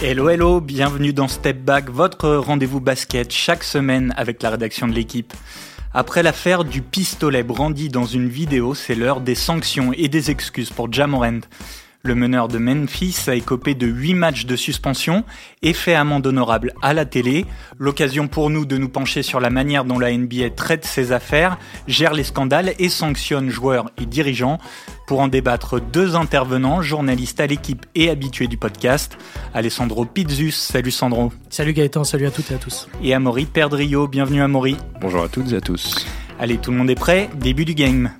Hello hello, bienvenue dans Step Back, votre rendez-vous basket chaque semaine avec la rédaction de l'équipe. Après l'affaire du pistolet brandi dans une vidéo, c'est l'heure des sanctions et des excuses pour Jamorand. Le meneur de Memphis a écopé de 8 matchs de suspension et fait amende honorable à la télé. L'occasion pour nous de nous pencher sur la manière dont la NBA traite ses affaires, gère les scandales et sanctionne joueurs et dirigeants. Pour en débattre, deux intervenants, journalistes à l'équipe et habitués du podcast. Alessandro Pizzus, salut Sandro. Salut Gaëtan, salut à toutes et à tous. Et Amaury Perdrio, bienvenue Amaury. Bonjour à toutes et à tous. Allez, tout le monde est prêt, début du game.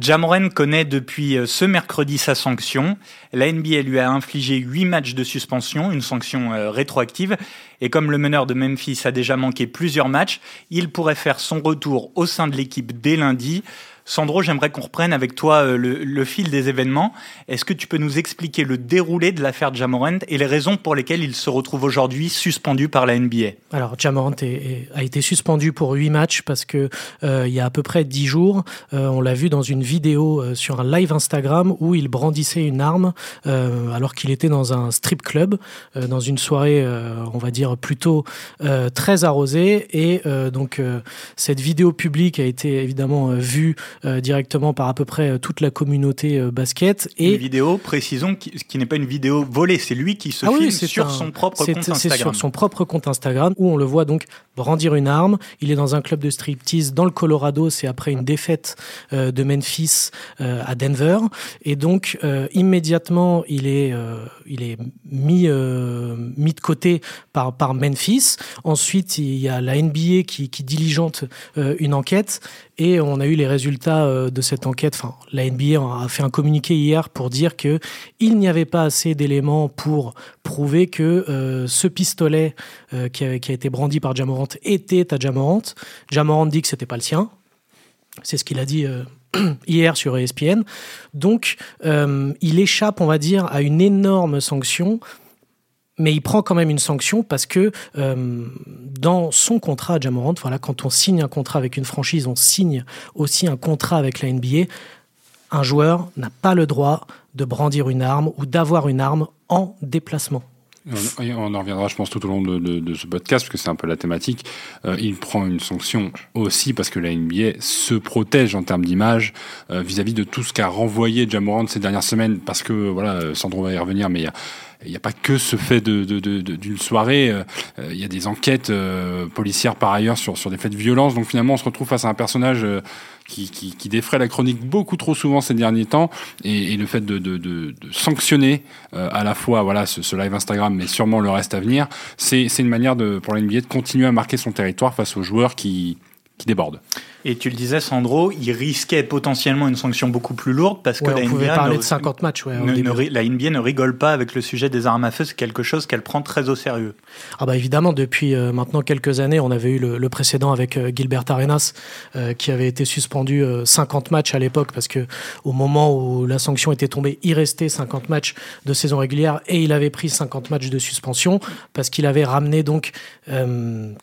Jamoren connaît depuis euh, ce mercredi sa sanction. La NBA lui a infligé 8 matchs de suspension, une sanction euh, rétroactive. Et comme le meneur de Memphis a déjà manqué plusieurs matchs, il pourrait faire son retour au sein de l'équipe dès lundi. Sandro, j'aimerais qu'on reprenne avec toi euh, le, fil des événements. Est-ce que tu peux nous expliquer le déroulé de l'affaire Jamorant et les raisons pour lesquelles il se retrouve aujourd'hui suspendu par la NBA Alors, Jamorant a été suspendu pour huit matchs parce que euh, il y a à peu près dix jours, euh, on l'a vu dans une vidéo sur un live Instagram où il brandissait une arme alors qu'il était dans un strip club, dans une soirée, on va dire plutôt très arrosée. Et donc, cette vidéo publique a été évidemment vue euh, directement par à peu près euh, toute la communauté euh, basket. Et une vidéo, précisons, qui, qui n'est pas une vidéo volée, c'est lui qui se ah filme sur son propre compte Instagram. C'est sur son propre compte Instagram où on le voit donc brandir une arme. Il est dans un club de striptease dans le Colorado. C'est après une défaite de Memphis à Denver. Et donc immédiatement, il est, il est mis, mis de côté par, par Memphis. Ensuite, il y a la NBA qui, qui diligente une enquête et on a eu les résultats euh, de cette enquête. Enfin, la NBA a fait un communiqué hier pour dire que il n'y avait pas assez d'éléments pour prouver que euh, ce pistolet euh, qui, a, été brandi par Jamorant était à Jamorant. Jamorant dit que c'était pas le sien. C'est ce qu'il a dit hier sur ESPN. Donc, il échappe, on va dire, à une énorme sanction mais il prend quand même une sanction parce que euh, dans son contrat à Jamorant, voilà, quand on signe un contrat avec une franchise, on signe aussi un contrat avec la NBA. Un joueur n'a pas le droit de brandir une arme ou d'avoir une arme en déplacement. On, en reviendra, je pense, tout au long de, ce podcast, parce que c'est un peu la thématique. Euh, il prend une sanction aussi parce que la NBA se protège en termes d'image euh, vis-à-vis de tout ce qu'a renvoyé Jamorant ces dernières semaines, parce que, voilà, Sandro va y revenir, mais il y a il n'y a pas que ce fait d'une soirée. Euh, il y a des enquêtes euh, policières par ailleurs sur, sur des faits de violence. Donc finalement, on se retrouve face à un personnage euh, qui, qui, qui, défraie la chronique beaucoup trop souvent ces derniers temps. Et, le fait de, sanctionner à la fois voilà ce, ce, live Instagram, mais sûrement le reste à venir, c'est une manière de, pour la NBA de continuer à marquer son territoire face aux joueurs qui, qui débordent. Et tu le disais, Sandro, il risquait potentiellement une sanction beaucoup plus lourde parce que la on NBA parler de 50 matchs. Ouais, la NBA ne rigole pas avec le sujet des armes à feu. C'est quelque chose qu'elle prend très au sérieux. Ah bah évidemment, depuis euh, maintenant quelques années, on avait eu le, précédent avec euh, Gilbert Arenas euh, qui avait été suspendu 50 matchs à l'époque parce que au moment où la sanction était tombée, il restait 50 matchs de saison régulière et il avait pris 50 matchs de suspension parce qu'il avait ramené donc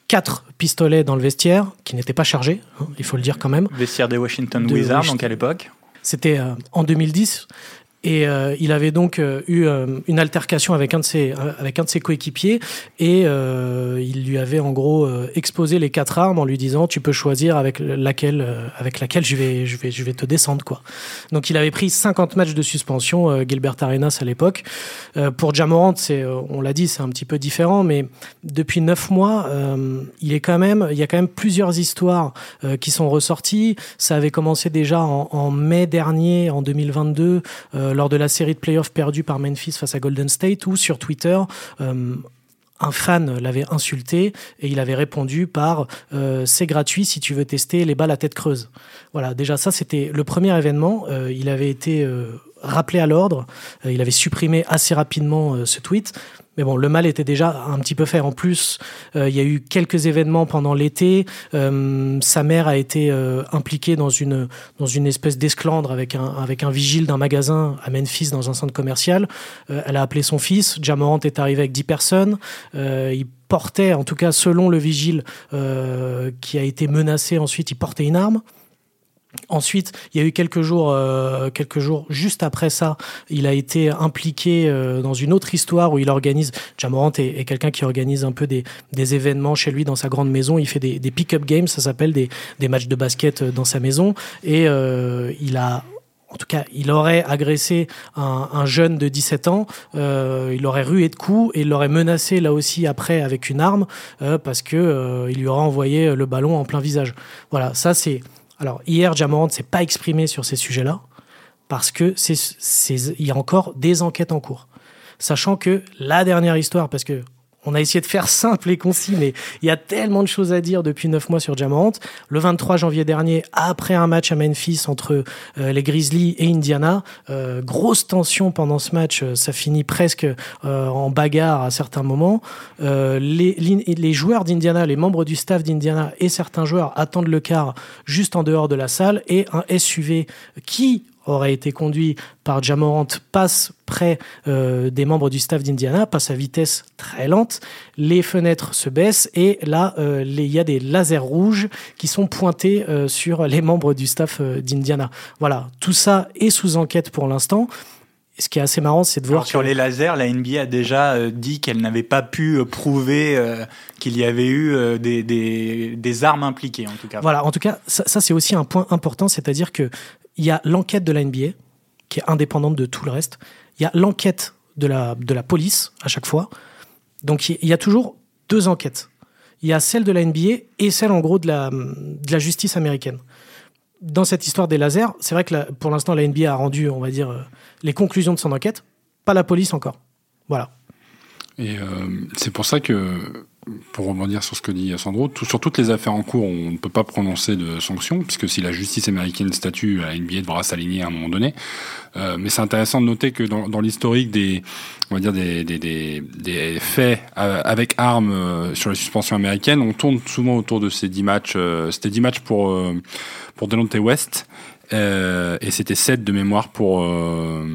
quatre pistolets dans le vestiaire qui n'étaient pas chargés. Hein, il faut le dire quand même. Vestiaire des Washington Wizards, donc à l'époque. C'était euh, en 2010. Et euh, il avait donc euh, eu euh, une altercation avec un de ses avec un de ses coéquipiers et il lui avait en gros exposé les quatre armes en lui disant tu peux choisir avec laquelle avec laquelle je vais je vais je vais te descendre quoi. Donc il avait pris 50 matchs de suspension Gilbert Arenas à l'époque. pour Jamorant c'est on l'a dit c'est un petit peu différent mais depuis neuf mois il est quand même il y a quand même plusieurs histoires qui sont ressorties. Ça avait commencé déjà en, en mai dernier en 2022 lors de la série de playoffs perdue par Memphis face à Golden State, où sur Twitter, euh, un fan l'avait insulté et il avait répondu par euh, c'est gratuit si tu veux tester les balles à tête creuse. Voilà, déjà ça c'était le premier événement. Euh, il avait été rappelé à l'ordre. il avait supprimé assez rapidement ce tweet. Mais bon, le mal était déjà un petit peu fait. En plus, euh, il y a eu quelques événements pendant l'été. Euh, sa mère a été euh, impliquée dans une dans une espèce d'esclandre avec un avec un vigile d'un magasin à Memphis dans un centre commercial. elle a appelé son fils. Jamorant est arrivé avec dix personnes. il portait, en tout cas selon le vigile qui a été menacé ensuite, il portait une arme. Ensuite, il y a eu quelques jours, euh, quelques jours juste après ça, il a été impliqué euh, dans une autre histoire où il organise. Jamorant est, quelqu'un qui organise un peu des, des, événements chez lui dans sa grande maison. Il fait des, pick-up games, ça s'appelle des, des, matchs de basket euh, dans sa maison, et il a en tout cas, il aurait agressé un, un jeune de 17 ans, il aurait rué de coups et il l'aurait menacé là aussi après avec une arme parce que euh, il lui aurait envoyé le ballon en plein visage. Voilà, ça c'est alors hier, Jamorant ne s'est pas exprimé sur ces sujets-là parce que c'est, il y a encore des enquêtes en cours. Sachant que la dernière histoire, parce que on a essayé de faire simple et concis, mais il y a tellement de choses à dire depuis neuf mois sur Jamorant. Le 23 janvier dernier, après un match à Memphis entre euh, les Grizzlies et Indiana, euh, grosse tension pendant ce match, euh, ça finit presque en bagarre à certains moments. Les, les, joueurs d'Indiana, les membres du staff d'Indiana et certains joueurs attendent le quart juste en dehors de la salle et un SUV qui aurait été conduit par Jamorant passe près euh, des membres du staff d'Indiana, passe à vitesse très lente, les fenêtres se baissent et là, euh, il y a des lasers rouges qui sont pointés euh, sur les membres du staff d'Indiana. Voilà, tout ça est sous enquête pour l'instant. Ce qui est assez marrant, c'est de voir Alors, sur les lasers, la NBA a déjà euh, dit qu'elle n'avait pas pu euh, prouver euh, qu'il y avait eu des, des, des, armes impliquées, en tout cas. Voilà, en tout cas, ça, ça c'est aussi un point important, c'est-à-dire que il y a l'enquête de la NBA qui est indépendante de tout le reste. Il y a l'enquête de la, de la police à chaque fois. Donc il y a toujours deux enquêtes. Il y a celle de la NBA et celle en gros de la, de la justice américaine. Dans cette histoire des lasers, c'est vrai que pour l'instant la NBA a rendu, on va dire, les conclusions de son enquête, pas la police encore. Voilà. Et euh, c'est pour ça que pour rebondir sur ce que dit Sandro, sur toutes les affaires en cours, on ne peut pas prononcer de sanctions, puisque si la justice américaine statue, la NBA devra s'aligner à un moment donné. Euh, mais c'est intéressant de noter que dans, l'historique des, on va dire des, des, des, faits avec armes euh, sur les suspensions américaines, on tourne souvent autour de ces 10 matchs. Euh, C'était 10 matchs pour euh, pour Delonte West. Euh, et c'était 7 de mémoire pour euh,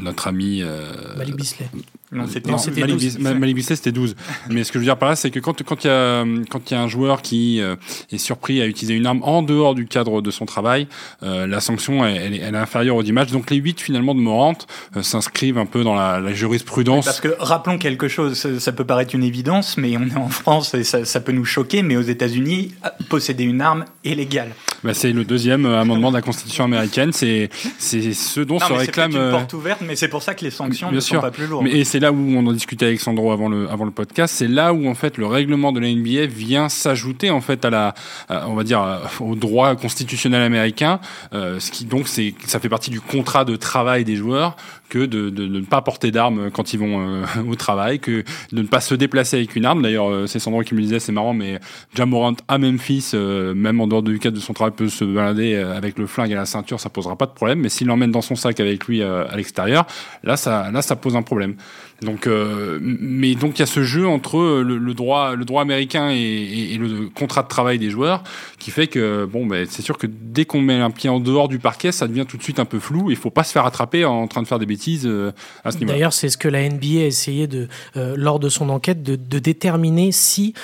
notre ami euh, Malik Bisley. Non, c'était Malik, 12. Malik Bisley, c'était 12. Mais ce que je veux dire par là, c'est que quand quand il y a quand il y a un joueur qui euh, est surpris à utiliser une arme en dehors du cadre de son travail, euh, la sanction elle, elle, elle, est inférieure aux 10 matchs. Donc les 8 finalement de Morant euh, s'inscrivent un peu dans la, la jurisprudence. Parce que rappelons quelque chose, ça, ça, peut paraître une évidence, mais on est en France et ça, ça peut nous choquer. Mais aux États-Unis, posséder une arme est légal. Bah, c'est le deuxième amendement de la Constitution américaine. C'est c'est ce dont non, se réclame. C'est une porte ouverte, mais c'est pour ça que les sanctions Bien ne sûr. sont pas plus lourdes. Mais, et c'est là où on en discutait avec Sandro avant le avant le podcast. C'est là où en fait le règlement de la NBA vient s'ajouter en fait à la à, on va dire au droit constitutionnel américain. Euh, ce qui donc c'est ça fait partie du contrat de travail des joueurs que de, de, de ne pas porter d'armes quand ils vont euh, au travail, que de ne pas se déplacer avec une arme. D'ailleurs, euh, c'est Sandro qui me disait, c'est marrant, mais Jamorant à Memphis, euh, même en dehors du cadre de son travail, peut se balader avec le flingue à la ceinture, ça posera pas de problème. Mais s'il l'emmène dans son sac avec lui à l'extérieur, là, ça, là, ça pose un problème. Donc, euh, mais donc il y a ce jeu entre le, le droit, le droit américain et, et, et, le contrat de travail des joueurs, qui fait que bon, ben c'est sûr que dès qu'on met un pied en dehors du parquet, ça devient tout de suite un peu flou. Il faut pas se faire attraper en train de faire des bêtises euh, à ce niveau. D'ailleurs, c'est ce que la NBA a essayé de, euh, lors de son enquête, de, de déterminer si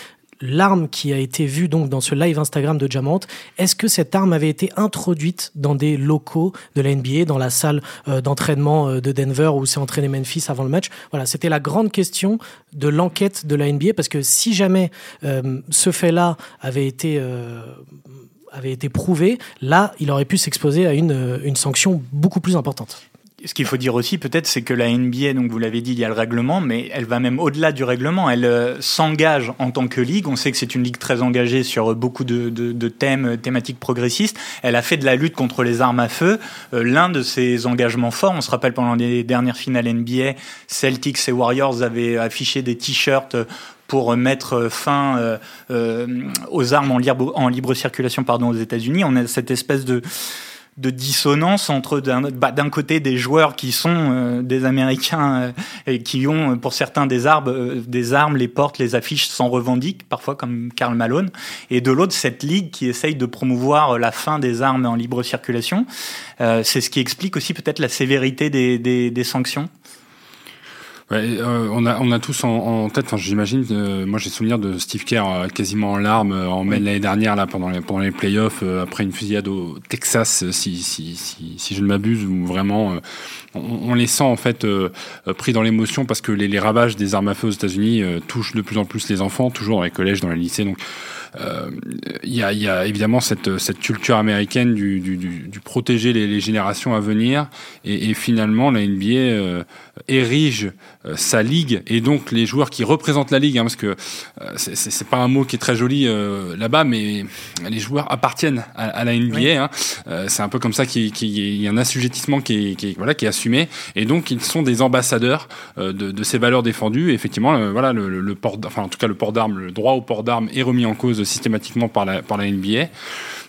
l'arme qui a été vue donc dans ce live Instagram de Jamant, est-ce que cette arme avait été introduite dans des locaux de la NBA, dans la salle euh, d'entraînement euh, de Denver où s'est entraîné Memphis avant le match? Voilà, c'était la grande question de l'enquête de la NBA parce que si jamais euh, ce fait-là avait été avait été prouvé, là, il aurait pu s'exposer à une, une sanction beaucoup plus importante ce qu'il faut dire aussi, peut-être, c'est que la NBA, donc vous l'avez dit, il y a le règlement, mais elle va même au-delà du règlement. Elle euh, s'engage en tant que ligue. On sait que c'est une ligue très engagée sur beaucoup de, thèmes, thématiques progressistes. Elle a fait de la lutte contre les armes à feu euh, l'un de ses engagements forts. On se rappelle pendant les dernières finales NBA, Celtics et Warriors avaient affiché des t-shirts pour mettre fin euh, euh, aux armes en libre, en libre circulation pardon, aux États-Unis. On a cette espèce de de dissonance entre d'un bah, côté des joueurs qui sont euh, des Américains euh, et qui ont pour certains des armes, euh, des armes, les portes, les affiches s'en revendiquent parfois comme Karl Malone, et de l'autre cette ligue qui essaye de promouvoir la fin des armes en libre circulation. C'est ce qui explique aussi peut-être la sévérité des, des, des sanctions. Ouais, euh, on, a, on a tous en, en tête, enfin, j'imagine, euh, moi j'ai souvenir de Steve Kerr euh, quasiment en larmes en mai de l'année dernière, là, pendant les, pendant les playoffs, après une fusillade au Texas, si, si, si, si je ne m'abuse, où vraiment on, on, les sent en fait pris dans l'émotion parce que les, les, ravages des armes à feu aux États-Unis touchent de plus en plus les enfants, toujours dans les collèges, dans les lycées. Donc il y, a, y, a, évidemment cette, cette culture américaine du, du, du, protéger les, les, générations à venir et, et finalement la NBA érige euh, sa ligue et donc les joueurs qui représentent la ligue, hein, parce que euh, c'est pas un mot qui est très joli euh, là-bas, mais les joueurs appartiennent à, la NBA. Hein. c'est un peu comme ça qu'il y a un assujettissement qui est, qui voilà, qui est assumé, et donc ils sont des ambassadeurs de, de, ces valeurs défendues. Et effectivement, voilà, le, le, port, enfin en tout cas le port d'armes, le droit au port d'armes est remis en cause systématiquement par la, par la NBA.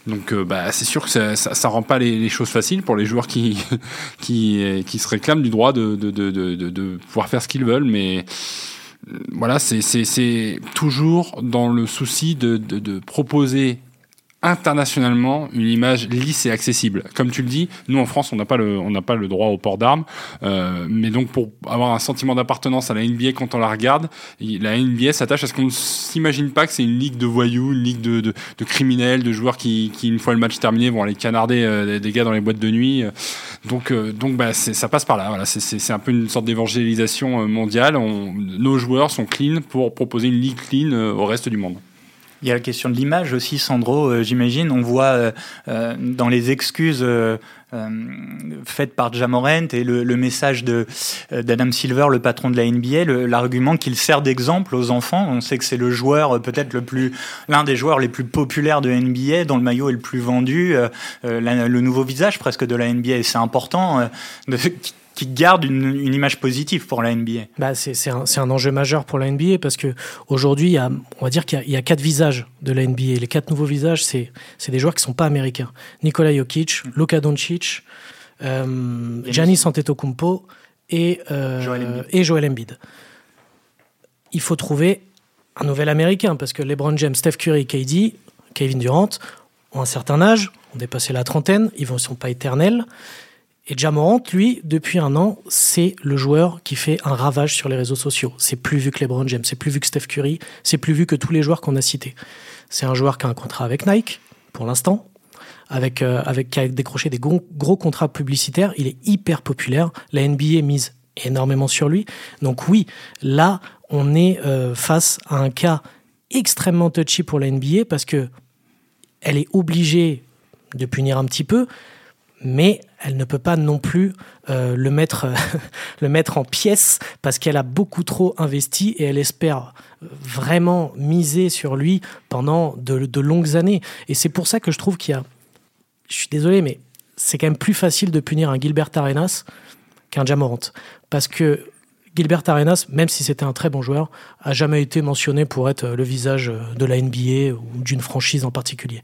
Donc euh, bah, c'est sûr que ça, ça, rend pas les, choses faciles pour les joueurs qui, qui, qui se réclament du droit de, de, de, de, pouvoir faire ce qu'ils veulent, mais euh, voilà, c'est toujours dans le souci de, de proposer internationalement une image lisse et accessible. Comme tu le dis, nous en France, on n'a pas le, on n'a pas le droit au port d'armes, euh, mais donc pour avoir un sentiment d'appartenance à la NBA quand on la regarde, la NBA s'attache à ce qu'on ne s'imagine pas que c'est une ligue de voyous, une ligue de, de, de, criminels, de joueurs qui, qui, une fois le match terminé, vont aller canarder euh, des gars dans les boîtes de nuit. Donc, euh, donc bah, ça passe par là. Voilà, c'est un peu une sorte d'évangélisation euh, mondiale. On, nos joueurs sont clean pour proposer une ligue clean euh, au reste du monde. Il y a la question de l'image aussi, Sandro, euh, j'imagine. On voit euh, euh dans les excuses faites par Jamorent et le, le message de d'Adam Silver, le patron de la NBA, l'argument qu'il sert d'exemple aux enfants. On sait que c'est le joueur peut-être le plus, l'un des joueurs les plus populaires de NBA, dont le maillot est le plus vendu, le nouveau visage presque de la NBA. C'est important de, qui garde une, une, image positive pour la NBA. Bah c'est un, un, enjeu majeur pour la NBA parce que aujourd'hui, il y a, on va dire qu'il y, y, a quatre visages de la NBA. Les quatre nouveaux visages, c'est des joueurs qui sont pas américains. Nikola Jokic, mm. Luka Doncic, euh, Giannis Antetokounmpo et, euh, Joel Embiid. et Joel Embiid. Il faut trouver un nouvel américain parce que LeBron James, Steph Curry, KD, Kevin Durant ont un certain âge, ont dépassé la trentaine, ils ne sont pas éternels. Et Jamorant, lui, depuis un an, c'est le joueur qui fait un ravage sur les réseaux sociaux. C'est plus vu que LeBron James, c'est plus vu que Steph Curry, c'est plus vu que tous les joueurs qu'on a cités. C'est un joueur qui a un contrat avec Nike, pour l'instant, avec, euh, avec, qui a décroché des gros, contrats publicitaires. Il est hyper populaire. La NBA mise énormément sur lui. Donc oui, là, on est euh, face à un cas extrêmement touchy pour la NBA parce que elle est obligée de punir un petit peu, mais elle ne peut pas non plus euh, le, mettre, le mettre en pièces parce qu'elle a beaucoup trop investi et elle espère vraiment miser sur lui pendant de, longues années. Et c'est pour ça que je trouve qu'il y a... Je suis désolé, mais c'est quand même plus facile de punir un Gilbert Arenas qu'un Jamorant. Parce que Gilbert Arenas, même si c'était un très bon joueur, a jamais été mentionné pour être le visage de la NBA ou d'une franchise en particulier.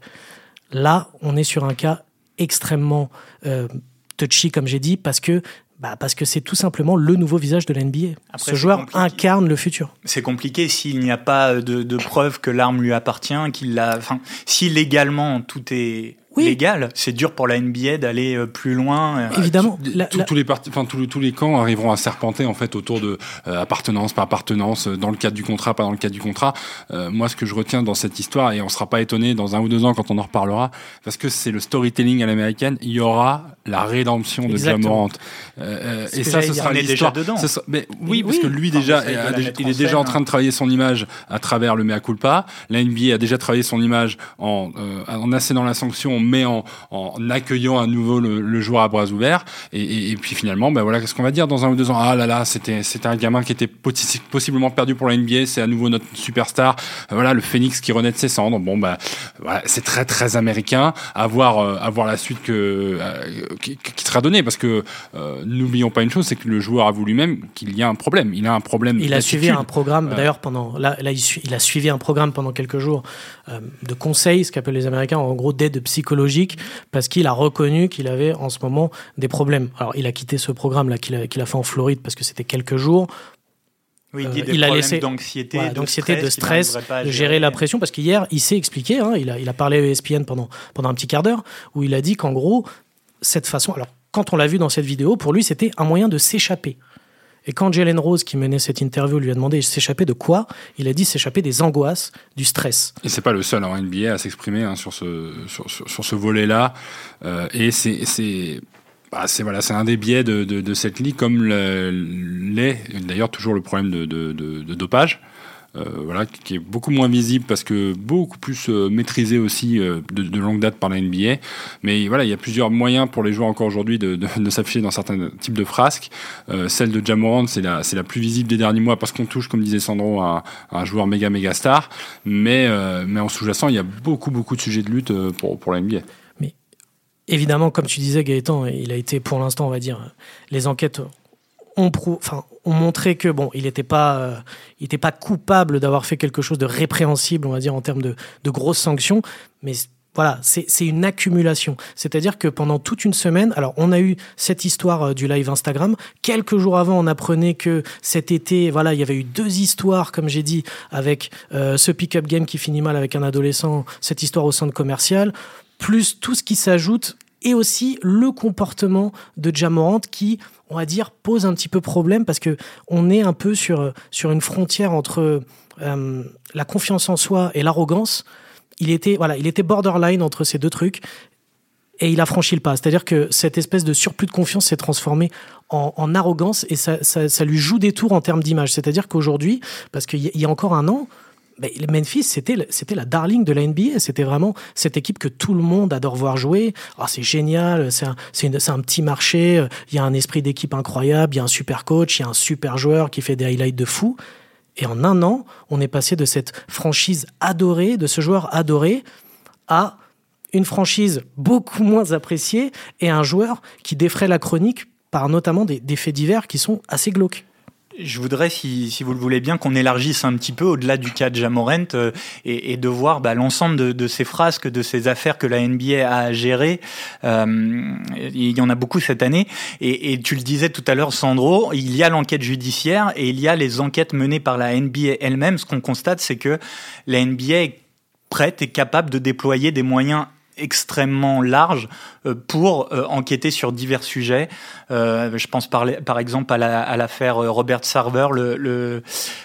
Là, on est sur un cas extrêmement euh, touchy, comme j'ai dit, parce que bah parce que c'est tout simplement le nouveau visage de l'NBA. Ce joueur compliqué. incarne le futur. C'est compliqué s'il n'y a pas de, de preuve que l'arme lui appartient, qu'il l'a. Enfin, si légalement tout est oui. légal. C'est dur pour la NBA d'aller euh, plus loin. Euh, Évidemment. La, tous, la... tous les enfin tous, tous les camps arriveront à serpenter en fait autour de euh, appartenance, pas appartenance, euh, dans le cadre du contrat, pas dans le cadre du contrat. Euh, moi, ce que je retiens dans cette histoire, et on sera pas étonné dans un ou deux ans quand on en reparlera, parce que c'est le storytelling à l'américaine, il y aura la rédemption de Jamorant. Euh, et ça, ce sera l'histoire. dedans. Sera, mais oui, parce oui. que lui déjà, il est déjà en train de travailler son image à travers le mea culpa. La NBA a déjà travaillé son image en, en assénant la sanction mais en, en accueillant à nouveau le, le, joueur à bras ouverts. Et, et, et puis finalement, ben voilà, qu'est-ce qu'on va dire dans un ou deux ans? Ah là là, c'était c'était un gamin qui était possiblement perdu pour la NBA. C'est à nouveau notre superstar. Voilà, le Phoenix qui renaît de ses cendres. Bon ben voilà, c'est très très américain. À voir euh, à voir la suite que euh, qui, qui, sera donnée parce que euh, n'oublions pas une chose, c'est que le joueur avoue lui-même qu'il y a un problème. Il a un problème. Il a suivi un programme. D'ailleurs, pendant là, là il, il, a suivi un programme pendant quelques jours euh, de conseils, ce qu'appellent les Américains en gros d'aide psychologique psychologique parce qu'il a reconnu qu'il avait en ce moment des problèmes. Alors il a quitté ce programme là qu'il a, qu a, fait en Floride parce que c'était quelques jours. Oui, il, euh, il a laissé d'anxiété, voilà, de, stress, de stress, de gérer la pression parce qu'hier il s'est expliqué, hein, il, a, il a parlé à ESPN pendant pendant un petit quart d'heure où il a dit qu'en gros cette façon, alors quand on l'a vu dans cette vidéo, pour lui c'était un moyen de s'échapper. Et quand Jalen Rose, qui menait cette interview, lui a demandé s'échapper de quoi, il a dit s'échapper des angoisses, du stress. Et c'est pas le seul en NBA à s'exprimer hein, sur ce, sur, ce volet-là. Euh, et c'est bah, c'est voilà, c'est un des biais de, de, de cette ligue, comme l'est d'ailleurs toujours le problème de, de dopage. Euh, voilà, qui est beaucoup moins visible parce que beaucoup plus euh, maîtrisé aussi euh, de, longue date par la NBA. Mais voilà, il y a plusieurs moyens pour les joueurs encore aujourd'hui de, de, s'afficher dans certains types de frasques. celle de Jamorant, c'est la, c'est la plus visible des derniers mois parce qu'on touche, comme disait Sandro, à, un joueur méga méga star. Mais, mais en sous-jacent, il y a beaucoup beaucoup de sujets de lutte pour, pour la NBA. Mais évidemment, comme tu disais, Gaëtan, il a été pour l'instant, on va dire, les enquêtes ont, montré que bon, il n'était pas, euh, il était pas coupable d'avoir fait quelque chose de répréhensible, on va dire en termes de, de grosses sanctions, mais voilà, c'est une accumulation. C'est-à-dire que pendant toute une semaine, alors on a eu cette histoire euh, du live Instagram. Quelques jours avant, on apprenait que cet été, voilà, il y avait eu deux histoires, comme j'ai dit, avec euh, ce pick-up game qui finit mal avec un adolescent, cette histoire au centre commercial, plus tout ce qui s'ajoute et aussi le comportement de Jamorant qui, on va dire, pose un petit peu problème parce que on est un peu sur, sur une frontière entre euh, la confiance en soi et l'arrogance. Il était, voilà, il était borderline entre ces deux trucs et il a franchi le pas. C'est-à-dire que cette espèce de surplus de confiance s'est transformé en, arrogance et ça, ça, lui joue des tours en termes d'image. C'est-à-dire qu'aujourd'hui, parce qu'il y a encore un an, mais Memphis, c'était c'était la darling de la NBA. C'était vraiment cette équipe que tout le monde adore voir jouer. Oh, c'est génial, c'est un, un, petit marché. Il y a un esprit d'équipe incroyable. Il y a un super coach, il y a un super joueur qui fait des highlights de fou. Et en un an, on est passé de cette franchise adorée, de ce joueur adoré, à une franchise beaucoup moins appréciée et un joueur qui défraie la chronique par notamment des faits divers qui sont assez glauques. Je voudrais, si, si, vous le voulez bien, qu'on élargisse un petit peu au-delà du cas de Jamorent euh, et, et, de voir bah, l'ensemble de, de, ces frasques, de ces affaires que la NBA a à gérer. Euh, il y en a beaucoup cette année. Et, et, tu le disais tout à l'heure, Sandro, il y a l'enquête judiciaire et il y a les enquêtes menées par la NBA elle-même. Ce qu'on constate, c'est que la NBA est prête et capable de déployer des moyens extrêmement large euh, pour euh, enquêter sur divers sujets. Euh, je pense par, exemple à l'affaire Robert Sarver,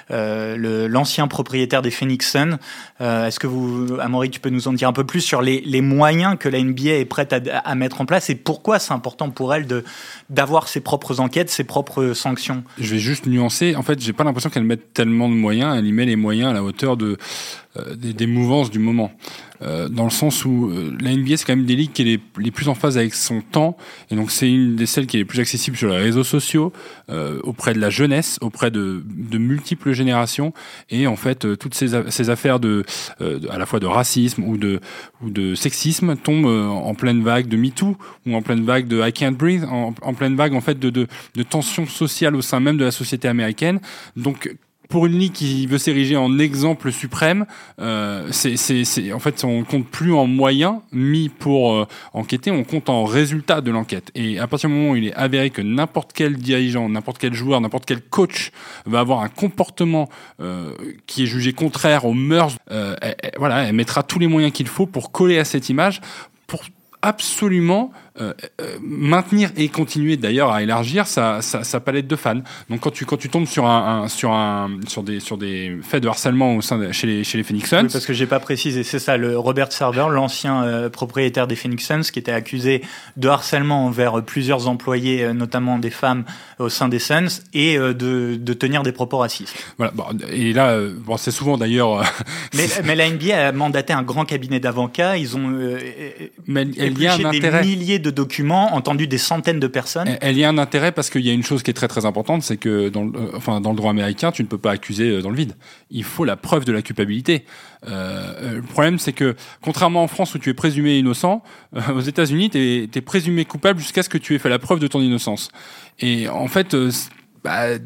l'ancien propriétaire des Phoenix Suns. Est-ce que vous, Amaury, tu peux nous en dire un peu plus sur les, moyens que la NBA est prête à, mettre en place et pourquoi c'est important pour elle d'avoir ses propres enquêtes, ses propres sanctions? Je vais juste nuancer. En fait, j'ai pas l'impression qu'elle mette tellement de moyens. Elle y met les moyens à la hauteur de, des, des mouvances du moment. Euh, dans le sens où euh, la NBA c'est quand même des ligues qui est les, plus en phase avec son temps. Et donc c'est une des celles qui est les plus accessible sur les réseaux sociaux euh, auprès de la jeunesse auprès de, de multiples générations. Et en fait euh, toutes ces, ces affaires de, à la fois de racisme ou de ou de sexisme tombent en pleine vague de MeToo ou en pleine vague de I Can't Breathe en, en pleine vague en fait de, de, de tensions sociales au sein même de la société américaine. Donc pour une ligue qui veut s'ériger en exemple suprême, euh, c'est, en fait, on compte plus en moyens mis pour euh, enquêter, on compte en résultat de l'enquête. Et à partir du moment où il est avéré que n'importe quel dirigeant, n'importe quel joueur, n'importe quel coach va avoir un comportement euh, qui est jugé contraire aux mœurs, euh, voilà, elle mettra tous les moyens qu'il faut pour coller à cette image, pour absolument euh, maintenir et continuer d'ailleurs à élargir sa, sa, sa, palette de fans. Donc quand tu quand tu tombes sur un, un, sur un sur des sur des faits de harcèlement au sein de, chez les chez les Phoenix Suns. parce que j'ai pas précisé, c'est ça le Robert Server, l'ancien euh, propriétaire des Phoenix Suns, qui était accusé de harcèlement envers plusieurs employés, notamment des femmes au sein des Suns, et de, de tenir des propos racistes. Voilà. Bon, et là, bon, c'est souvent d'ailleurs. mais, mais la NBA a mandaté un grand cabinet d'avocats. Ils ont mais il y a un des milliers de documents, entendu des centaines de personnes. Elle y a un intérêt parce qu'il y a une chose qui est très très importante, c'est que dans le, euh, enfin, dans le droit américain, tu ne peux pas accuser euh, dans le vide. Il faut la preuve de la culpabilité. Euh, le problème, c'est que contrairement en France où tu es présumé innocent, aux États-Unis, tu es, présumé coupable jusqu'à ce que tu aies fait la preuve de ton innocence. Et en fait, bah,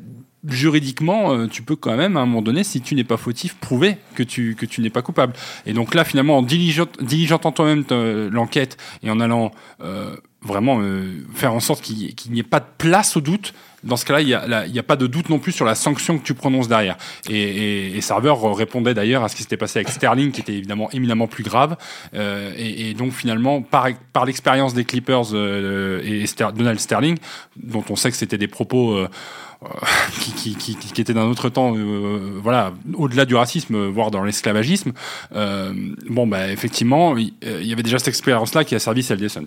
juridiquement, euh, tu peux quand même, à un moment donné, si tu n'es pas fautif, prouver que tu, que tu n'es pas coupable. Et donc là, finalement, en diligentant toi-même l'enquête et en allant euh, vraiment euh, faire en sorte qu'il n'y ait pas de place au doute, dans ce cas-là, il n'y a, a, pas de doute non plus sur la sanction que tu prononces derrière. Et, et, et Server répondait d'ailleurs à ce qui s'était passé avec Sterling, qui était évidemment éminemment plus grave. Euh, et, et, donc finalement, par, par l'expérience des Clippers euh, et Donald Sterling, dont on sait que c'était des propos qui, qui, qui, était d'un autre temps, voilà, au-delà du racisme, voire dans l'esclavagisme. bon, bah effectivement, il y, avait déjà cette expérience-là qui a servi celle des Suns.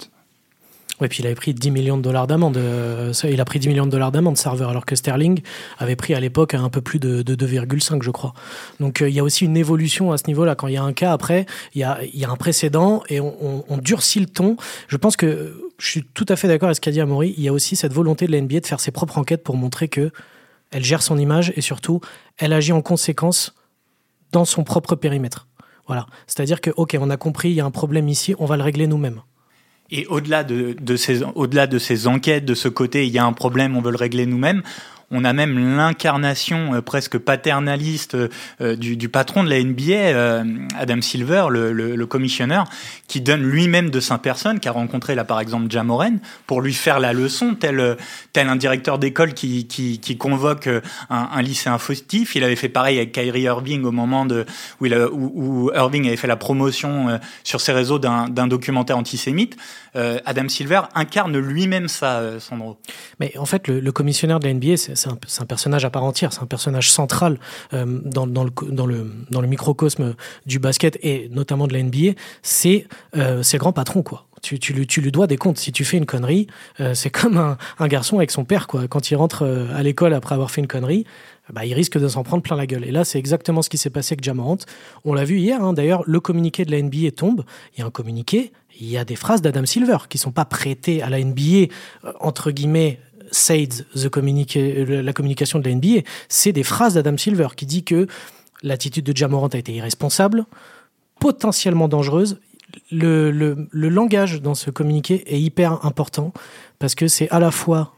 Oui, puis il avait pris 10 millions de dollars d'amende. Euh, il a pris 10 millions de dollars d'amende, serveur, alors que Sterling avait pris à l'époque un peu plus de, 2,5, je crois. Donc euh, il y a aussi une évolution à ce niveau-là. Quand il y a un cas après, il y a, un précédent et on, on, durcit le ton. Je pense que je suis tout à fait d'accord avec ce qu'a dit Amaury. Il y a aussi cette volonté de la NBA de faire ses propres enquêtes pour montrer que elle gère son image et surtout, elle agit en conséquence dans son propre périmètre. Voilà. C'est-à-dire que, OK, on a compris, il y a un problème ici, on va le régler nous-mêmes. Et au-delà de, ces, au-delà de ces enquêtes, de ce côté, il y a un problème, on veut le régler nous-mêmes. On a même l'incarnation euh, presque paternaliste euh, du, du, patron de la NBA, euh, Adam Silver, le, le, commissionneur, qui donne lui-même de sa personne, qui a rencontré là par exemple Jamoren, pour lui faire la leçon, tel, un directeur d'école qui, convoque un, un lycéen fautif. Il avait fait pareil avec Kyrie Irving au moment où, Irving avait fait la promotion sur ses réseaux d'un, d'un documentaire antisémite. Adam Silver incarne lui-même ça, Sandro. Mais en fait, le, le commissionnaire de la NBA, c'est un, personnage à part entière, c'est un personnage central euh, dans, le, microcosme du basket et notamment de la NBA. C'est euh, le grand patron, quoi. Tu, lui, dois des comptes. Si tu fais une connerie, euh, c'est comme un, garçon avec son père, quoi. Quand il rentre euh, à l'école après avoir fait une connerie, bah, il risque de s'en prendre plein la gueule. Et là, c'est exactement ce qui s'est passé avec Jamorant. On l'a vu hier, hein, d'ailleurs, le communiqué de la NBA tombe. Il y a un communiqué, il y a des phrases d'Adam Silver qui sont pas prêtées à la NBA, entre guillemets, SAID, the la communication de la NBA, c'est des phrases d'Adam Silver qui dit que l'attitude de Jamorant a été irresponsable, potentiellement dangereuse. Le, langage dans ce communiqué est hyper important parce que c'est à la fois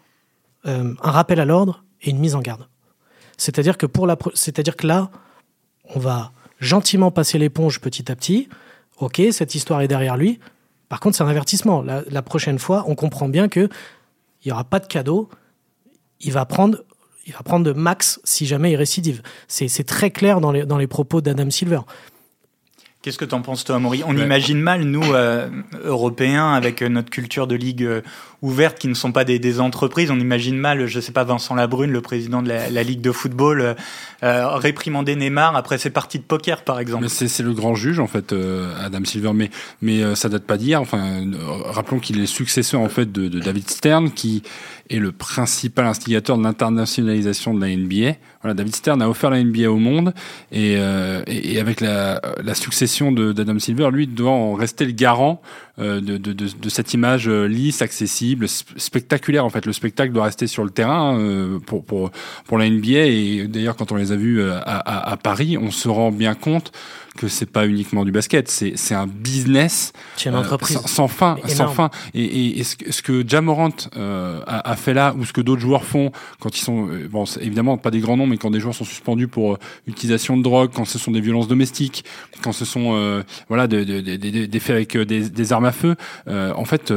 euh, un rappel à l'ordre et une mise en garde. C'est-à-dire que pour la, c'est-à-dire que là, on va gentiment passer l'éponge petit à petit. Ok, cette histoire est derrière lui. Par contre, c'est un avertissement. La, prochaine fois, on comprend bien que il n'y aura pas de cadeau. Il va prendre, il de max si jamais il récidive. C'est très clair dans dans les propos d'Adam Silver. Qu'est-ce que tu en penses, toi, Amaury? On imagine mal, nous, euh, Européens, avec notre culture de ligue euh, ouvertes qui ne sont pas des, des, entreprises. On imagine mal, je sais pas, Vincent Labrune, le président de la, la Ligue de football, euh, euh réprimander Neymar après ses parties de poker, par exemple. C'est le grand juge, en fait, euh, Adam Silver, mais, mais euh, ça date pas d'hier. Enfin, rappelons qu'il est successeur, en fait, de, de, David Stern, qui est le principal instigateur de l'internationalisation de la NBA. David Stern a offert la NBA au monde, et, et, et avec la, la succession d'Adam Silver, lui doit en rester le garant de, de, de, de cette image lisse, accessible spectaculaire en fait. Le spectacle doit rester sur le terrain euh, pour, pour, pour la NBA et d'ailleurs quand on les a vus euh, à, à, à Paris, on se rend bien compte que c'est pas uniquement du basket, c'est c'est un business une entreprise. Euh, sans, fin, sans fin. Et, et, et, ce, ce que Jamorant euh, a, a, fait là, ou ce que d'autres joueurs font quand ils sont, euh, bon, évidemment pas des grands noms, mais quand des joueurs sont suspendus pour utilisation de drogue, quand ce sont des violences domestiques, quand ce sont voilà des, des, des, des faits avec des, des armes feu, en fait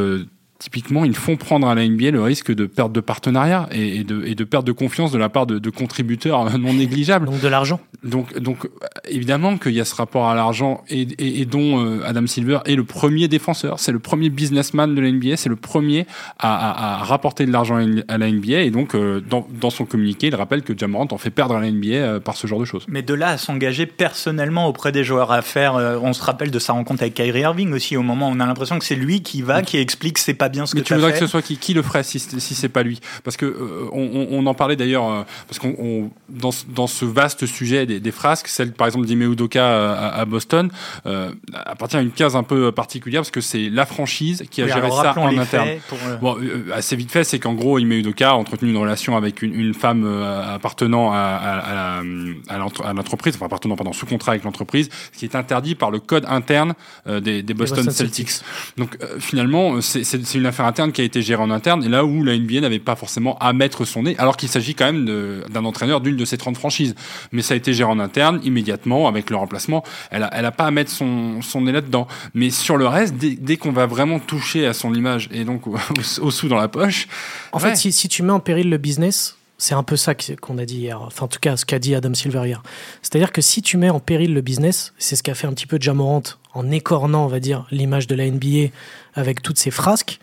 typiquement, ils font prendre à la NBA le risque de perte de partenariat et, de, et de, perte de confiance de la part de, de contributeurs non négligeables. Donc de l'argent. Donc, donc évidemment qu'il y a ce rapport à l'argent et, et, et, dont euh, Adam Silver est le premier défenseur, c'est le premier businessman de la NBA, c'est le premier à, à, à, rapporter de l'argent à la NBA et donc euh, dans, dans, son communiqué, il rappelle que Jamorant en fait perdre à la NBA euh, par ce genre de choses. Mais de là à s'engager personnellement auprès des joueurs à faire, on se rappelle de sa rencontre avec Kyrie Irving aussi au moment où on a l'impression que c'est lui qui va, qui explique c'est pas bien ce que Mais tu voudrais que ce soit qui, qui le ferait si, si c'est pas lui? Parce que euh, on, on, en parlait d'ailleurs, euh, parce qu'on dans, dans ce vaste sujet des, des, frasques, celle par exemple d'Ime Udoka à, à, Boston euh, appartient à une case un peu particulière parce que c'est la franchise qui a oui, géré ça en interne. Euh, bon, euh, assez vite fait, c'est qu'en gros Ime Udoka a entretenu une relation avec une, une femme appartenant à, à, à l'entreprise, enfin appartenant pendant sous contrat avec l'entreprise, ce qui est interdit par le code interne des, des Boston, Boston Celtics. Celtics. Donc finalement, c'est c'est une affaire interne qui a été gérée en interne, et là où la NBA n'avait pas forcément à mettre son nez, alors qu'il s'agit quand même d'un entraîneur d'une de ses 30 franchises. Mais ça a été géré en interne, immédiatement, avec le remplacement. Elle a, elle a pas à mettre son, son nez là-dedans. Mais sur le reste, dès, dès qu'on va vraiment toucher à son image, et donc au, au, sous dans la poche... En ouais. fait, si, si tu mets en péril le business, c'est un peu ça qu'on a dit hier, enfin en tout cas ce qu'a dit Adam Silver hier. C'est-à-dire que si tu mets en péril le business, c'est ce qu'a fait un petit peu Jamorant en écornant, on va dire, l'image de la NBA avec toutes ces frasques,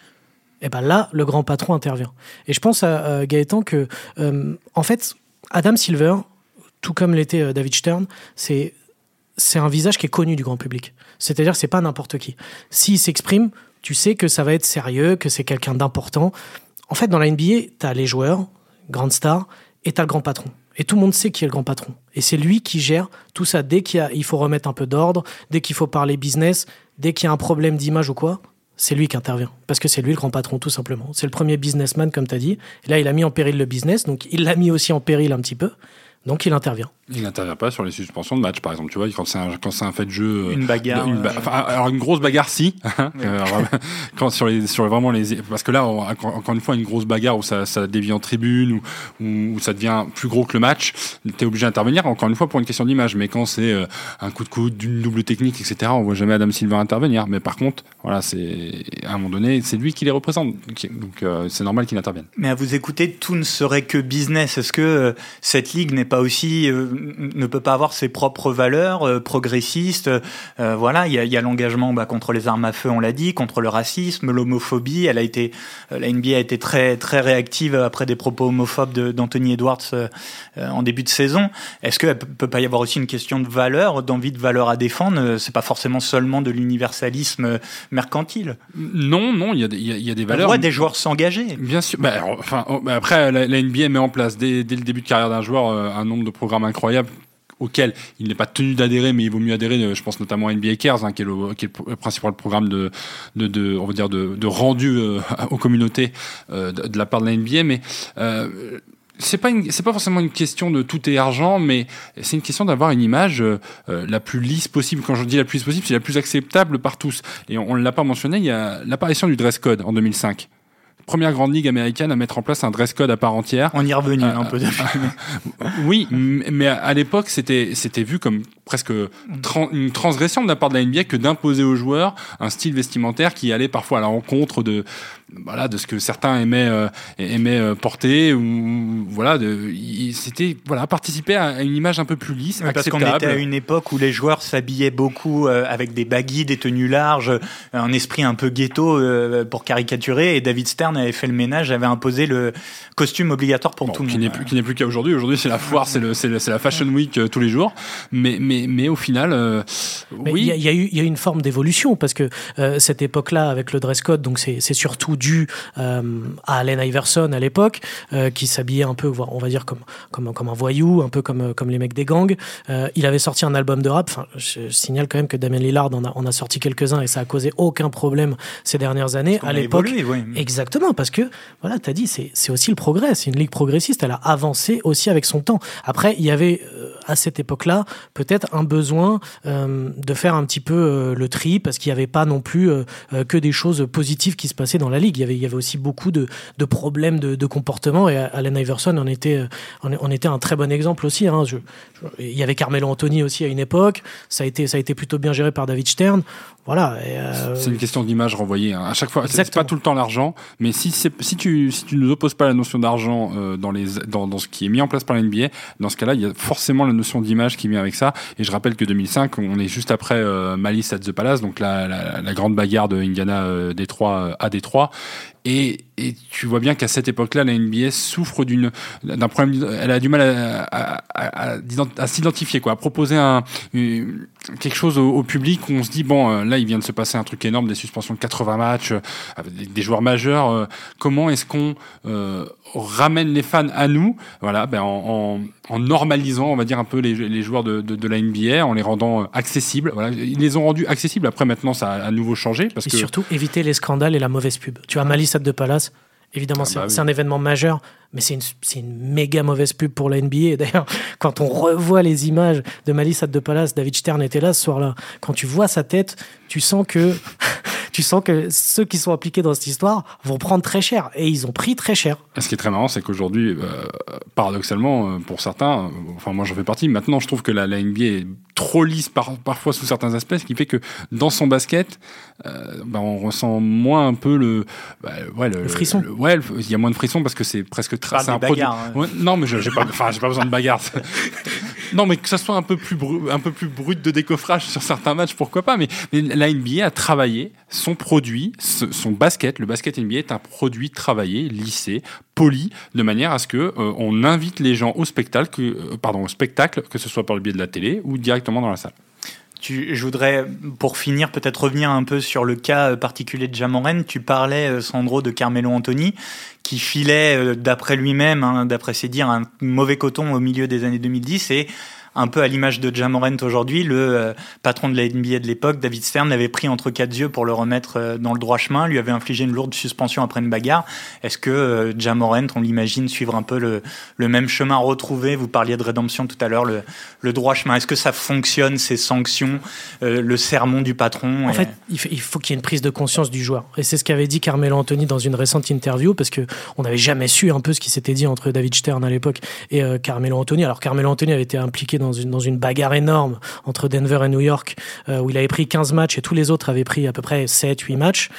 Et ben là, le grand patron intervient. Et je pense à, Gaëtan que, euh, en fait, Adam Silver, tout comme l'était euh, David Stern, c'est c'est un visage qui est connu du grand public. C'est-à-dire, c'est pas n'importe qui. S'il s'exprime, tu sais que ça va être sérieux, que c'est quelqu'un d'important. En fait, dans la NBA, tu as les joueurs, grandes stars, et tu as le grand patron. Et tout le monde sait qui est le grand patron. Et c'est lui qui gère tout ça. Dès qu'il il faut remettre un peu d'ordre, dès qu'il faut parler business, dès qu'il y a un problème d'image ou quoi, c'est lui qui intervient. Parce que c'est lui le grand patron, tout simplement. C'est le premier businessman, comme tu as dit. Et là, il a mis en péril le business, donc il l'a mis aussi en péril un petit peu. Donc il intervient. Il n'intervient pas sur les suspensions de match, par exemple. Tu vois, quand c'est un, quand c'est un fait de jeu. Une bagarre. Une euh, alors une grosse bagarre, si. Euh, quand sur les, sur vraiment les, parce que là, encore une fois, une grosse bagarre où ça, ça dévie en tribune ou où, ça devient plus gros que le match, t'es obligé d'intervenir. Encore une fois, pour une question d'image. Mais quand c'est euh, un coup de coude, d'une double technique, etc., on voit jamais Adam Silver intervenir. Mais par contre, voilà, c'est à un moment donné, c'est lui qui les représente. Donc c'est normal qu'il intervienne. Mais à vous écouter, tout ne serait que business. Est-ce que cette ligue n'est pas aussi ne peut pas avoir ses propres valeurs euh, progressistes. Euh, voilà, il y a, l'engagement bah, contre les armes à feu, on l'a dit, contre le racisme, l'homophobie. Elle a été, euh, la NBA a été très très réactive après des propos homophobes d'Anthony Edwards en début de saison. Est-ce qu'il peut pas y avoir aussi une question de valeur, d'envie de valeur à défendre? C'est pas forcément seulement de l'universalisme mercantile. Non, non, il y a, y a, des valeurs. On voit des joueurs s'engager. Bien sûr. Bah, enfin, oh, bah, après, la, NBA met en place dès, dès, le début de carrière d'un joueur un nombre de programmes incroyables auquel il n'est pas tenu d'adhérer, mais il vaut mieux adhérer. Euh, je pense notamment à NBA Cares, hein, qui, est le, principal programme de, on va dire de, rendu euh, aux communautés euh, de, la part de la NBA. Mais c'est pas pas forcément une question de tout est argent, mais c'est une question d'avoir une image la plus lisse possible. Quand je dis la plus lisse possible, c'est la plus acceptable par tous. Et on, ne l'a pas mentionné, il y a l'apparition du dress code en 2005 première grande ligue américaine à mettre en place un dress code à part entière. On y est revenu un peu. oui, mais à l'époque, c'était c'était vu comme presque une transgression de la part de la NBA que d'imposer aux joueurs un style vestimentaire qui allait parfois à la rencontre de voilà de ce que certains aimaient euh, aimaient euh, porter ou voilà c'était voilà participer à une image un peu plus lisse parce qu'on était à une époque où les joueurs s'habillaient beaucoup euh, avec des baguilles des tenues larges un esprit un peu ghetto pour caricaturer. Et David Stern avait fait le ménage avait imposé le costume obligatoire pour tout le monde. n'est plus qui n'est plus qu'à aujourd'hui. Aujourd'hui c'est la foire c'est le c'est la fashion week tous les jours. Mais mais mais au final oui. il y, a eu il y a eu une forme d'évolution parce que cette époque là avec le dress code donc c'est c'est surtout dû euh, à Allen Iverson à l'époque, euh, qui s'habillait un peu, on va dire comme comme comme un voyou, un peu comme comme les mecs des gangs. Euh, il avait sorti un album de rap. Enfin, je, signale quand même que Damien Lillard en a, sorti quelques uns et ça a causé aucun problème ces dernières années. À l'époque, exactement, parce que voilà, t'as dit, c'est c'est aussi le progrès. C'est une ligue progressiste. Elle a avancé aussi avec son temps. Après, il y avait à cette époque-là peut-être un besoin de faire un petit peu le tri parce qu'il n'y avait pas non plus que des choses positives qui se passaient dans la ligue. Il y avait, aussi beaucoup de, problèmes de, comportement et Allen Iverson en était, en, était un très bon exemple aussi. Hein. Il y avait Carmelo Anthony aussi à une époque. Ça a été, ça a été plutôt bien géré par David Stern. Voilà. Euh, c'est une question d'image renvoyée. Hein. À chaque fois, c'est pas tout le temps l'argent, mais si, si tu si tu ne nous opposes pas la notion d'argent euh, dans les dans, dans, ce qui est mis en place par l'NBA, dans ce cas-là, il y a forcément la notion d'image qui vient avec ça. Et je rappelle que 2005, on est juste après euh, Malice at the Palace, donc la, la, la grande bagarre de Indiana euh, Détroit à Détroit. Et, et, tu vois bien qu'à cette époque-là, la NBA souffre d'une d'un problème. Elle a du mal à, à, à, s'identifier, quoi, à proposer un, quelque chose au, au, public où on se dit bon, là, il vient de se passer un truc énorme, des suspensions de 80 matchs, euh, avec des, joueurs majeurs. Euh, comment est-ce qu'on euh, ramène les fans à nous Voilà, ben en, en, normalisant, on va dire un peu les, les joueurs de, de, de, la NBA, en les rendant accessibles. Voilà, ils les ont rendus accessibles. Après, maintenant, ça a à nouveau changé parce et que surtout éviter les scandales et la mauvaise pub. Tu as Malice de Palace. Évidemment, ah bah c'est un événement majeur, mais c'est une, une, méga mauvaise pub pour la NBA. D'ailleurs, quand on revoit les images de Malice de Palace, David Stern était là ce soir-là. Quand tu vois sa tête, tu sens que tu sens que ceux qui sont impliqués dans cette histoire vont prendre très cher. Et ils ont pris très cher. ce qui est très marrant, c'est qu'aujourd'hui, euh, paradoxalement, euh, pour certains, euh, enfin moi j'en fais partie, maintenant je trouve que la, NBA est trop lisse par, parfois sous certains aspects, ce qui fait que dans son basket, bah, on ressent moins un peu le, bah, ouais, le, frisson. ouais, il y a moins de frisson parce que c'est presque très. un hein. non, mais j'ai pas, enfin, j'ai pas besoin de bagarre. non, mais que ça soit un peu plus un peu plus brut de décoffrage sur certains matchs, pourquoi pas. Mais, la NBA a travaillé son produit, son basket. Le basket NBA est un produit travaillé, lissé, poli, de manière à ce que euh, on invite les gens au spectacle, euh, pardon, au spectacle, que ce soit par le biais de la télé ou directement dans la salle. Tu, je voudrais, pour finir, peut-être revenir un peu sur le cas euh, particulier de Jamoren. Tu parlais, Sandro, de Carmelo Anthony, qui filait, d'après lui-même, hein, d'après ses dires, un mauvais coton au milieu des années 2010 et un peu à l'image de Jamorant aujourd'hui, le euh, patron de la NBA de l'époque, David Stern, l'avait pris entre quatre yeux pour le remettre euh, dans le droit chemin, lui avait infligé une lourde suspension après une bagarre. Est-ce que euh, Jamorant, on l'imagine, suivre un peu le, le, même chemin retrouvé? Vous parliez de rédemption tout à l'heure, le, le, droit chemin. Est-ce que ça fonctionne, ces sanctions, le sermon du patron? En fait, il faut qu'il y ait une prise de conscience du joueur. Et c'est ce qu'avait dit Carmelo Anthony dans une récente interview, parce que on n'avait jamais su un peu ce qui s'était dit entre David Stern à l'époque et Carmelo Anthony. Alors Carmelo Anthony avait été impliqué dans dans une bagarre énorme entre Denver et New York, euh, où il avait pris 15 matchs et tous les autres avaient pris à peu près 7, 8 matchs.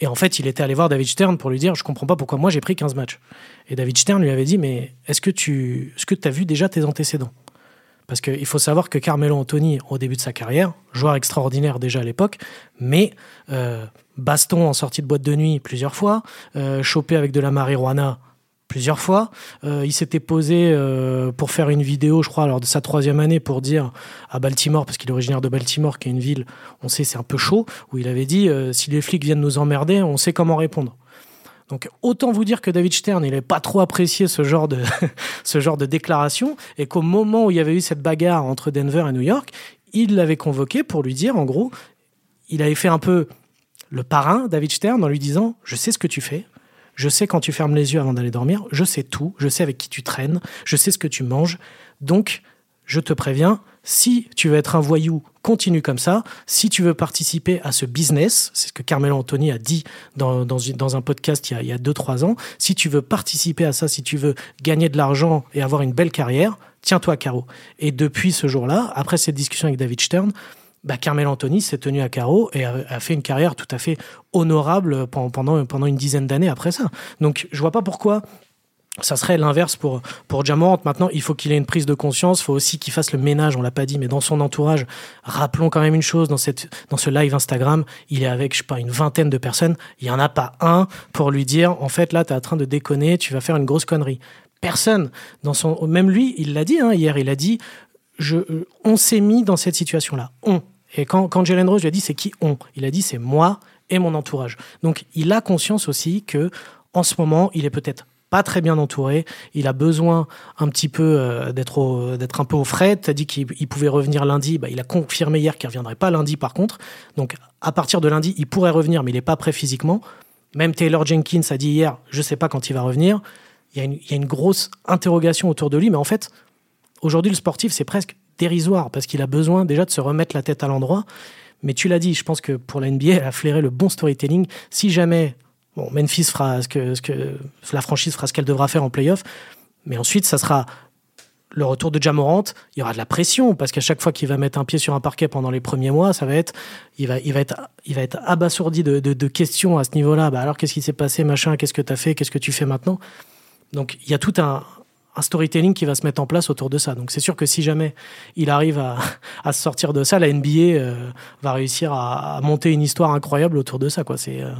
Et en fait, il était allé voir David Stern pour lui dire Je comprends pas pourquoi moi j'ai pris 15 matchs. Et David Stern lui avait dit Mais est-ce que tu est-ce que as vu déjà tes antécédents? Parce qu'il faut savoir que Carmelo Anthony, au début de sa carrière, joueur extraordinaire déjà à l'époque, mais euh, baston en sortie de boîte de nuit plusieurs fois, euh, chopé avec de la marijuana plusieurs fois. Euh, il s'était posé euh, pour faire une vidéo, je crois, lors de sa troisième année, pour dire à Baltimore, parce qu'il est originaire de Baltimore, qui est une ville, on sait, c'est un peu chaud, où il avait dit euh, si les flics viennent nous emmerder, on sait comment répondre. Donc autant vous dire que David Stern, il n'avait pas trop apprécié ce genre de ce genre de déclaration, et qu'au moment où il y avait eu cette bagarre entre Denver et New York, il l'avait convoqué pour lui dire, en gros, il avait fait un peu le parrain, David Stern, en lui disant Je sais ce que tu fais, je sais quand tu fermes les yeux avant d'aller dormir, je sais tout, je sais avec qui tu traînes, je sais ce que tu manges. Donc, je te préviens, si tu veux être un voyou, continue comme ça. Si tu veux participer à ce business, c'est ce que Carmelo Anthony a dit dans, dans, un podcast il y a 2-3 ans, si tu veux participer à ça, si tu veux gagner de l'argent et avoir une belle carrière, tiens-toi à carreau. Et depuis ce jour-là, après cette discussion avec David Stern, bah, Carmel Anthony s'est tenu à carreau et a, fait une carrière tout à fait honorable pendant, pendant une dizaine d'années après ça. Donc je vois pas pourquoi ça serait l'inverse pour pour Jamorant. Maintenant, il faut qu'il ait une prise de conscience. Il faut aussi qu'il fasse le ménage. On l'a pas dit, mais dans son entourage, rappelons quand même une chose dans cette dans ce live Instagram, il est avec je sais pas une vingtaine de personnes. Il y en a pas un pour lui dire en fait là tu es en train de déconner, tu vas faire une grosse connerie. Personne dans son même lui, il l'a dit hein, hier. Il a dit je, on s'est mis dans cette situation-là. On. Et quand, quand Jalen Rose lui a dit c'est qui on, il a dit c'est moi et mon entourage. Donc il a conscience aussi que en ce moment, il est peut-être pas très bien entouré. Il a besoin un petit peu euh, d'être d'être un peu au frais. Tu as dit qu'il pouvait revenir lundi. Bah, il a confirmé hier qu'il reviendrait pas lundi par contre. Donc à partir de lundi, il pourrait revenir, mais il n'est pas prêt physiquement. Même Taylor Jenkins a dit hier, je sais pas quand il va revenir. Il y a une grosse interrogation autour de lui, mais en fait, aujourd'hui, le sportif, c'est presque dérisoire parce qu'il a besoin déjà de se remettre la tête à l'endroit. Mais tu l'as dit, je pense que pour la NBA, elle a flairé le bon storytelling. Si jamais, bon, Memphis fera ce que, la franchise fera ce qu'elle devra faire en playoff, mais ensuite, ça sera le retour de Jamorant, il y aura de la pression parce qu'à chaque fois qu'il va mettre un pied sur un parquet pendant les premiers mois, ça va être, il va, il va être, il va être abasourdi de, de, de questions à ce niveau-là. Bah alors, qu'est-ce qui s'est passé, machin? Qu'est-ce que tu as fait? Qu'est-ce que tu fais maintenant? Donc, il y a tout un, un storytelling qui va se mettre en place autour de ça. Donc c'est sûr que si jamais il arrive à, se sortir de ça, la NBA euh, va réussir à, monter une histoire incroyable autour de ça. C'est, euh,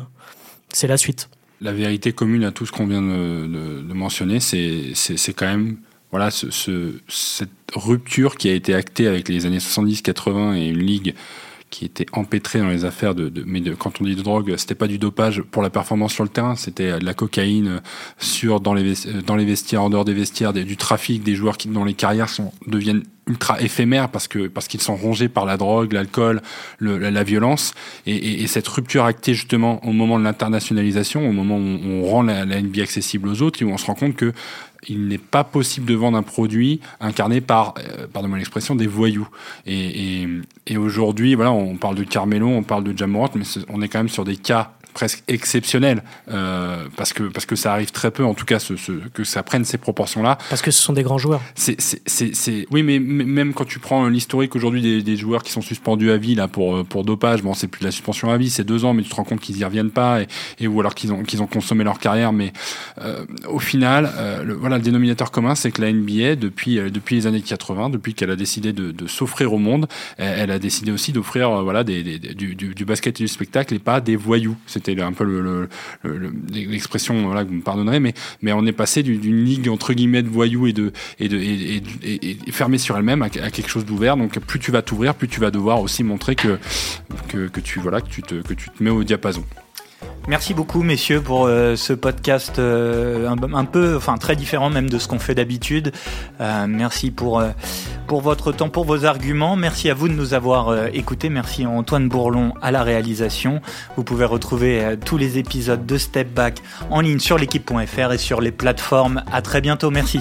c'est la suite. La vérité commune à tout ce qu'on vient de, mentionner, c'est, c'est, c'est quand même voilà, ce, ce, cette rupture qui a été actée avec les années 70-80 et une ligue qui était empêtré dans les affaires de, mais quand on dit de drogue, c'était pas du dopage pour la performance sur le terrain, c'était de la cocaïne sur dans les dans les vestiaires, en dehors des vestiaires, du trafic, des joueurs qui dont les carrières sont deviennent ultra éphémères parce que parce qu'ils sont rongés par la drogue, l'alcool, la, violence et, et, et, cette rupture actée justement au moment de l'internationalisation, au moment où on rend la, la accessible aux autres, où on se rend compte que il n'est pas possible de vendre un produit incarné par, euh, pardon l'expression, des voyous. Et, et, et aujourd'hui, voilà, on parle de Carmelo, on parle de Jamorant, mais on est quand même sur des cas presque exceptionnel euh, parce que parce que ça arrive très peu en tout cas ce, ce, que ça prenne ces proportions là parce que ce sont des grands joueurs. C'est c'est oui mais même quand tu prends l'historique aujourd'hui des, des, joueurs qui sont suspendus à vie là pour pour dopage bon c'est plus de la suspension à vie c'est deux ans mais tu te rends compte qu'ils y reviennent pas et, et ou alors qu'ils ont qu'ils ont consommé leur carrière mais euh, au final euh, le, voilà le dénominateur commun c'est que la NBA depuis euh, depuis les années 80 depuis qu'elle a décidé de, de s'offrir au monde elle, elle, a décidé aussi d'offrir euh, voilà des, des, du, du, du, basket et du spectacle et pas des voyous c'était un peu l'expression que vous me pardonnerez, mais, mais on est passé d'une ligue entre guillemets de voyous et de, et de fermée sur elle-même à, quelque chose d'ouvert. Donc plus tu vas t'ouvrir, plus tu vas devoir aussi montrer que, que, tu, voilà, que, tu te, que tu te mets au diapason. Merci beaucoup, messieurs, pour euh, ce podcast euh, un, peu, enfin très différent même de ce qu'on fait d'habitude. Euh, merci pour pour votre temps, pour vos arguments. Merci à vous de nous avoir écoutés. Merci Antoine Bourlon à la réalisation. Vous pouvez retrouver tous les épisodes de Step Back en ligne sur l'équipe.fr et sur les plateformes. À très bientôt. Merci.